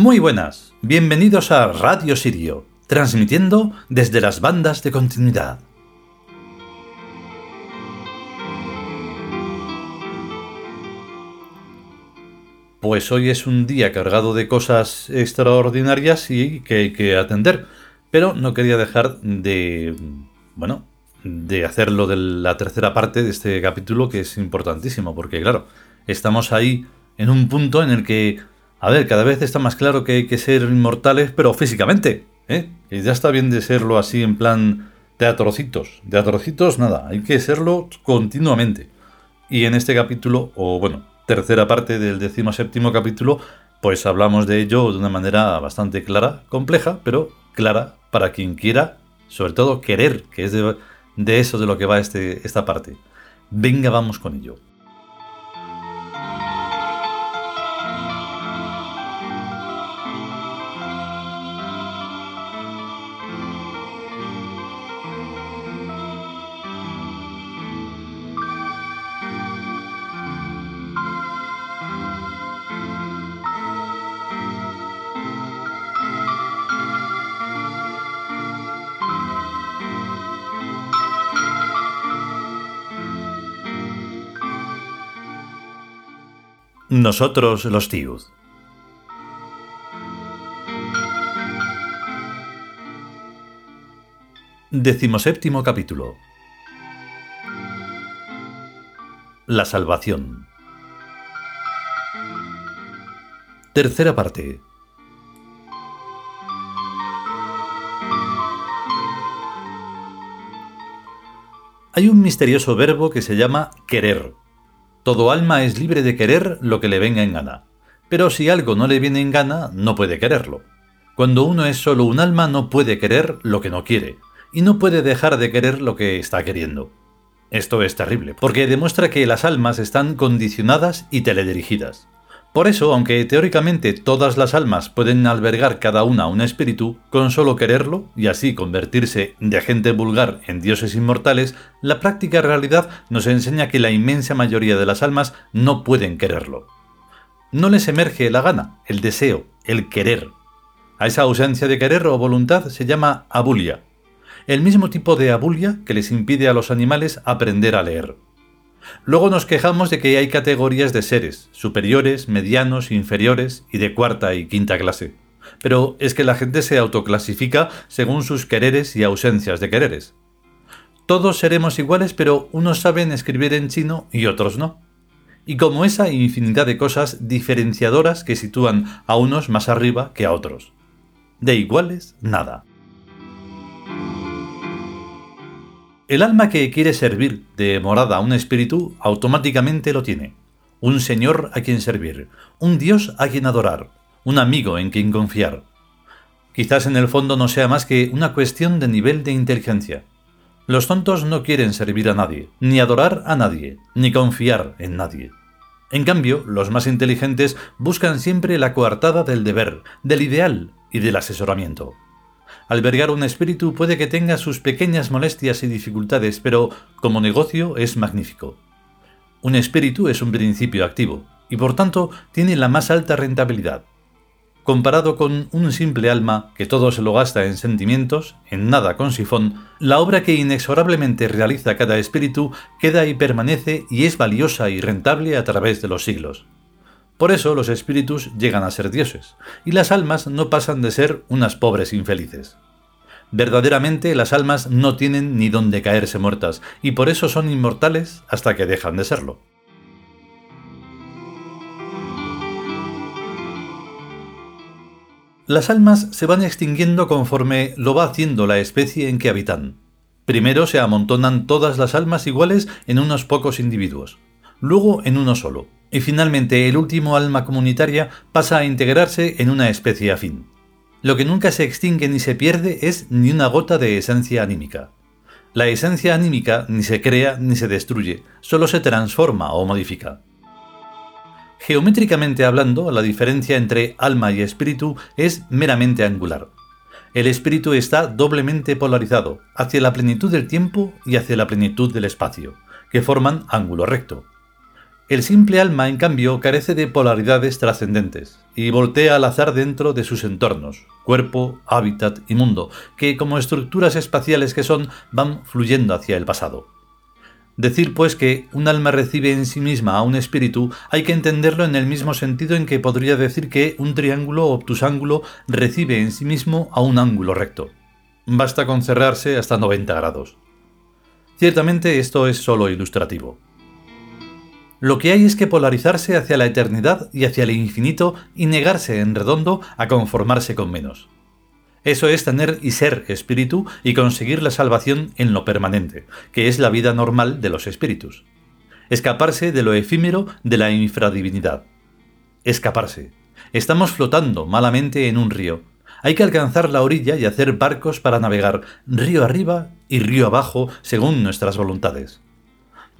Muy buenas, bienvenidos a Radio Sirio, transmitiendo desde las bandas de continuidad. Pues hoy es un día cargado de cosas extraordinarias y que hay que atender, pero no quería dejar de, bueno, de hacerlo de la tercera parte de este capítulo que es importantísimo, porque claro, estamos ahí en un punto en el que, a ver, cada vez está más claro que hay que ser inmortales, pero físicamente, ¿eh? Ya está bien de serlo así en plan teatrocitos. Teatrocitos, nada, hay que serlo continuamente. Y en este capítulo, o bueno, tercera parte del decimoséptimo capítulo, pues hablamos de ello de una manera bastante clara, compleja, pero clara para quien quiera, sobre todo querer, que es de, eso de lo que va este, esta parte. Venga, vamos con ello. Nosotros los Tiud. Decimoséptimo capítulo. La salvación. Tercera parte. Hay un misterioso verbo que se llama querer todo alma es libre de querer lo que le venga en gana. Pero si algo no le viene en gana, no puede quererlo. Cuando uno es solo un alma, no puede querer lo que no quiere, y no puede dejar de querer lo que está queriendo. Esto es terrible, porque demuestra que las almas están condicionadas y teledirigidas. Por eso, aunque teóricamente todas las almas pueden albergar cada una un espíritu, con solo quererlo, y así convertirse de gente vulgar en dioses inmortales, la práctica realidad nos enseña que la inmensa mayoría de las almas no pueden quererlo. No les emerge la gana, el deseo, el querer. A esa ausencia de querer o voluntad se llama abulia, el mismo tipo de abulia que les impide a los animales aprender a leer. Luego nos quejamos de que hay categorías de seres, superiores, medianos, inferiores y de cuarta y quinta clase. Pero es que la gente se autoclasifica según sus quereres y ausencias de quereres. Todos seremos iguales, pero unos saben escribir en chino y otros no. Y como esa infinidad de cosas diferenciadoras que sitúan a unos más arriba que a otros. De iguales, nada. El alma que quiere servir de morada a un espíritu automáticamente lo tiene. Un señor a quien servir, un dios a quien adorar, un amigo en quien confiar. Quizás en el fondo no sea más que una cuestión de nivel de inteligencia. Los tontos no quieren servir a nadie, ni adorar a nadie, ni confiar en nadie. En cambio, los más inteligentes buscan siempre la coartada del deber, del ideal y del asesoramiento. Albergar un espíritu puede que tenga sus pequeñas molestias y dificultades, pero como negocio es magnífico. Un espíritu es un principio activo, y por tanto tiene la más alta rentabilidad. Comparado con un simple alma que todo se lo gasta en sentimientos, en nada con sifón, la obra que inexorablemente realiza cada espíritu queda y permanece y es valiosa y rentable a través de los siglos. Por eso los espíritus llegan a ser dioses, y las almas no pasan de ser unas pobres infelices. Verdaderamente las almas no tienen ni dónde caerse muertas, y por eso son inmortales hasta que dejan de serlo. Las almas se van extinguiendo conforme lo va haciendo la especie en que habitan. Primero se amontonan todas las almas iguales en unos pocos individuos, luego en uno solo, y finalmente el último alma comunitaria pasa a integrarse en una especie afín. Lo que nunca se extingue ni se pierde es ni una gota de esencia anímica. La esencia anímica ni se crea ni se destruye, solo se transforma o modifica. Geométricamente hablando, la diferencia entre alma y espíritu es meramente angular. El espíritu está doblemente polarizado, hacia la plenitud del tiempo y hacia la plenitud del espacio, que forman ángulo recto. El simple alma, en cambio, carece de polaridades trascendentes y voltea al azar dentro de sus entornos, cuerpo, hábitat y mundo, que como estructuras espaciales que son van fluyendo hacia el pasado. Decir, pues, que un alma recibe en sí misma a un espíritu hay que entenderlo en el mismo sentido en que podría decir que un triángulo obtusángulo recibe en sí mismo a un ángulo recto. Basta con cerrarse hasta 90 grados. Ciertamente esto es solo ilustrativo. Lo que hay es que polarizarse hacia la eternidad y hacia el infinito y negarse en redondo a conformarse con menos. Eso es tener y ser espíritu y conseguir la salvación en lo permanente, que es la vida normal de los espíritus. Escaparse de lo efímero de la infradivinidad. Escaparse. Estamos flotando malamente en un río. Hay que alcanzar la orilla y hacer barcos para navegar río arriba y río abajo según nuestras voluntades.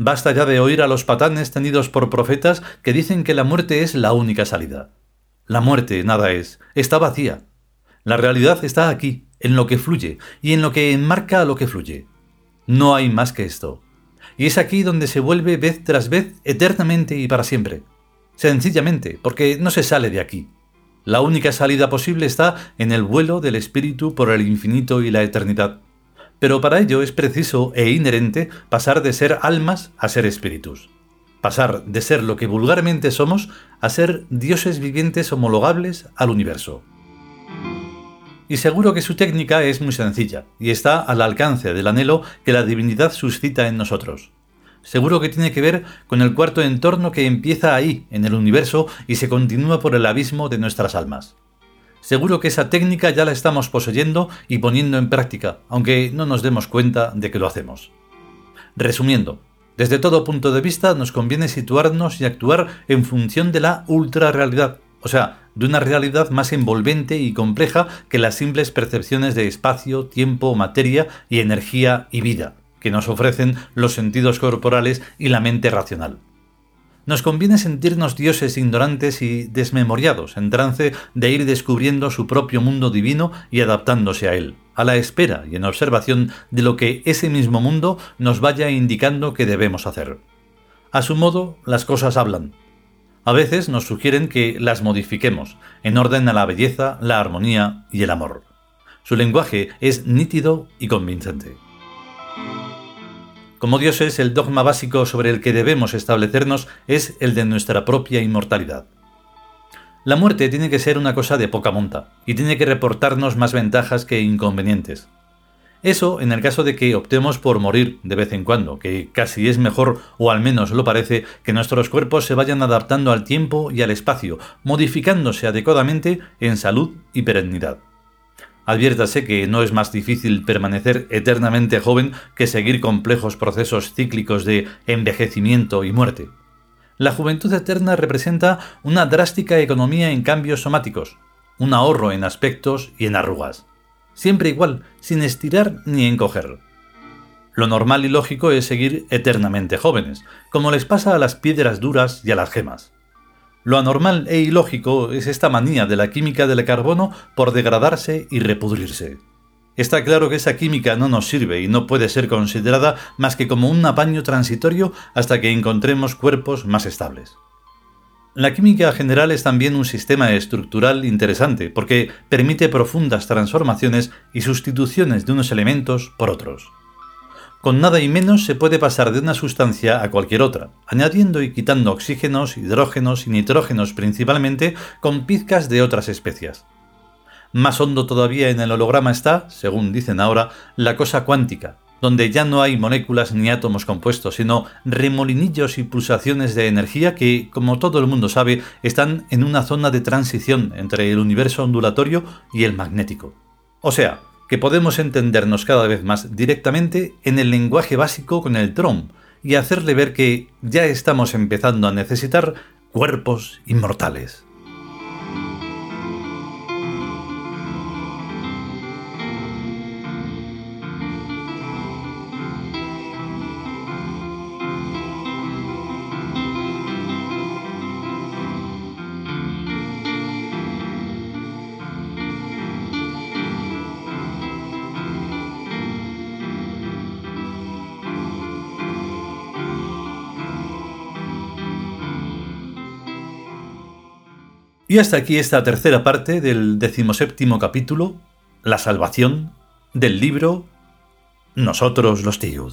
Basta ya de oír a los patanes tenidos por profetas que dicen que la muerte es la única salida. La muerte nada es, está vacía. La realidad está aquí, en lo que fluye y en lo que enmarca a lo que fluye. No hay más que esto. Y es aquí donde se vuelve vez tras vez eternamente y para siempre. Sencillamente, porque no se sale de aquí. La única salida posible está en el vuelo del espíritu por el infinito y la eternidad pero para ello es preciso e inherente pasar de ser almas a ser espíritus. Pasar de ser lo que vulgarmente somos a ser dioses vivientes homologables al universo. Y seguro que su técnica es muy sencilla y está al alcance del anhelo que la divinidad suscita en nosotros. Seguro que tiene que ver con el cuarto entorno que empieza ahí, en el universo, y se continúa por el abismo de nuestras almas. Seguro que esa técnica ya la estamos poseyendo y poniendo en práctica, aunque no nos demos cuenta de que lo hacemos. Resumiendo, desde todo punto de vista nos conviene situarnos y actuar en función de la ultrarrealidad, o sea, de una realidad más envolvente y compleja que las simples percepciones de espacio, tiempo, materia y energía y vida, que nos ofrecen los sentidos corporales y la mente racional nos conviene sentirnos dioses ignorantes y desmemoriados, en trance de ir descubriendo su propio mundo divino y adaptándose a él, a la espera y en observación de lo que ese mismo mundo nos vaya indicando que debemos hacer. A su modo, las cosas hablan. A veces nos sugieren que las modifiquemos, en orden a la belleza, la armonía y el amor. Su lenguaje es nítido y convincente. Como dioses, el dogma básico sobre el que debemos establecernos es el de nuestra propia inmortalidad. La muerte tiene que ser una cosa de poca monta, y tiene que reportarnos más ventajas que inconvenientes. Eso en el caso de que optemos por morir de vez en cuando, que casi es mejor, o al menos lo parece, que nuestros cuerpos se vayan adaptando al tiempo y al espacio, modificándose adecuadamente en salud y perennidad. Adviértase que no es más difícil permanecer eternamente joven que seguir complejos procesos cíclicos de envejecimiento y muerte. La juventud eterna representa una drástica economía en cambios somáticos, un ahorro en aspectos y en arrugas. Siempre igual, sin estirar ni encoger. Lo normal y lógico es seguir eternamente jóvenes, como les pasa a las piedras duras y a las gemas. Lo anormal e ilógico es esta manía de la química del carbono por degradarse y repudrirse. Está claro que esa química no nos sirve y no puede ser considerada más que como un apaño transitorio hasta que encontremos cuerpos más estables. La química general es también un sistema estructural interesante porque permite profundas transformaciones y sustituciones de unos elementos por otros. Con nada y menos se puede pasar de una sustancia a cualquier otra, añadiendo y quitando oxígenos, hidrógenos y nitrógenos principalmente con pizcas de otras especias. Más hondo todavía en el holograma está, según dicen ahora, la cosa cuántica, donde ya no hay moléculas ni átomos compuestos, sino remolinillos y pulsaciones de energía que, como todo el mundo sabe, están en una zona de transición entre el universo ondulatorio y el magnético. O sea, que podemos entendernos cada vez más directamente en el lenguaje básico con el Tron y hacerle ver que ya estamos empezando a necesitar cuerpos inmortales. Y hasta aquí esta tercera parte del decimoséptimo capítulo, La salvación, del libro Nosotros los Tiud.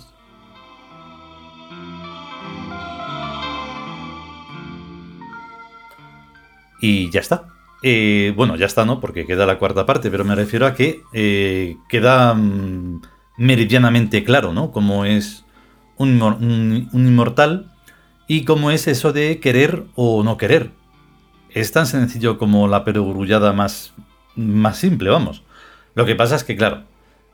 Y ya está. Eh, bueno, ya está, ¿no? Porque queda la cuarta parte, pero me refiero a que eh, queda mm, meridianamente claro, ¿no? Cómo es un, inmortal y cómo es eso de querer o no querer. Es tan sencillo como la perogrullada más, más simple, vamos. Lo que pasa es que, claro,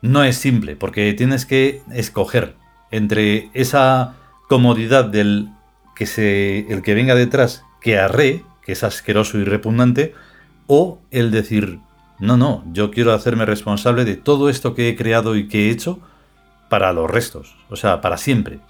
no es simple, porque tienes que escoger entre esa comodidad del que se, el que venga detrás que arre, que es asqueroso y repugnante, o el decir, no, no, yo quiero hacerme responsable de todo esto que he creado y que he hecho para los restos, o sea, para siempre.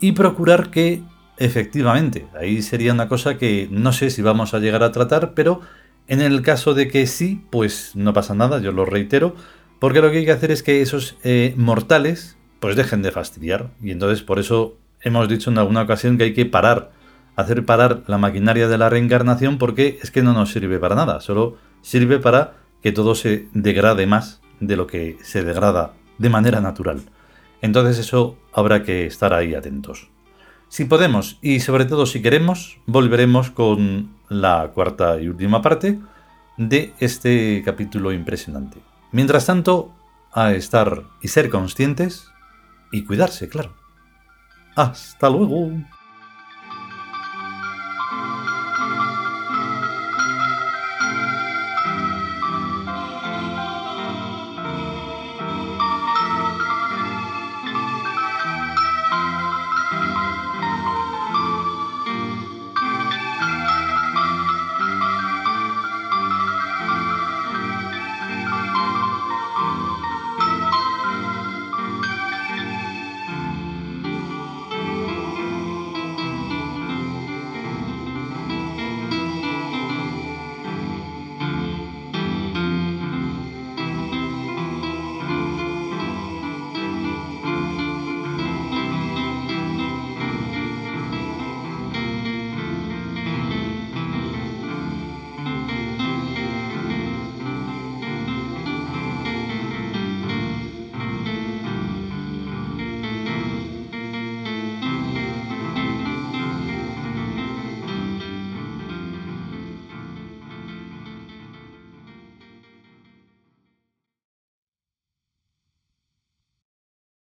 Y procurar que, efectivamente, ahí sería una cosa que no sé si vamos a llegar a tratar, pero en el caso de que sí, pues no pasa nada, yo lo reitero, porque lo que hay que hacer es que esos eh, mortales pues dejen de fastidiar. Y entonces por eso hemos dicho en alguna ocasión que hay que parar hacer parar la maquinaria de la reencarnación porque es que no nos sirve para nada, solo sirve para que todo se degrade más de lo que se degrada de manera natural. Entonces eso habrá que estar ahí atentos. Si podemos y sobre todo si queremos, volveremos con la cuarta y última parte de este capítulo impresionante. Mientras tanto, a estar y ser conscientes y cuidarse, claro. Hasta luego.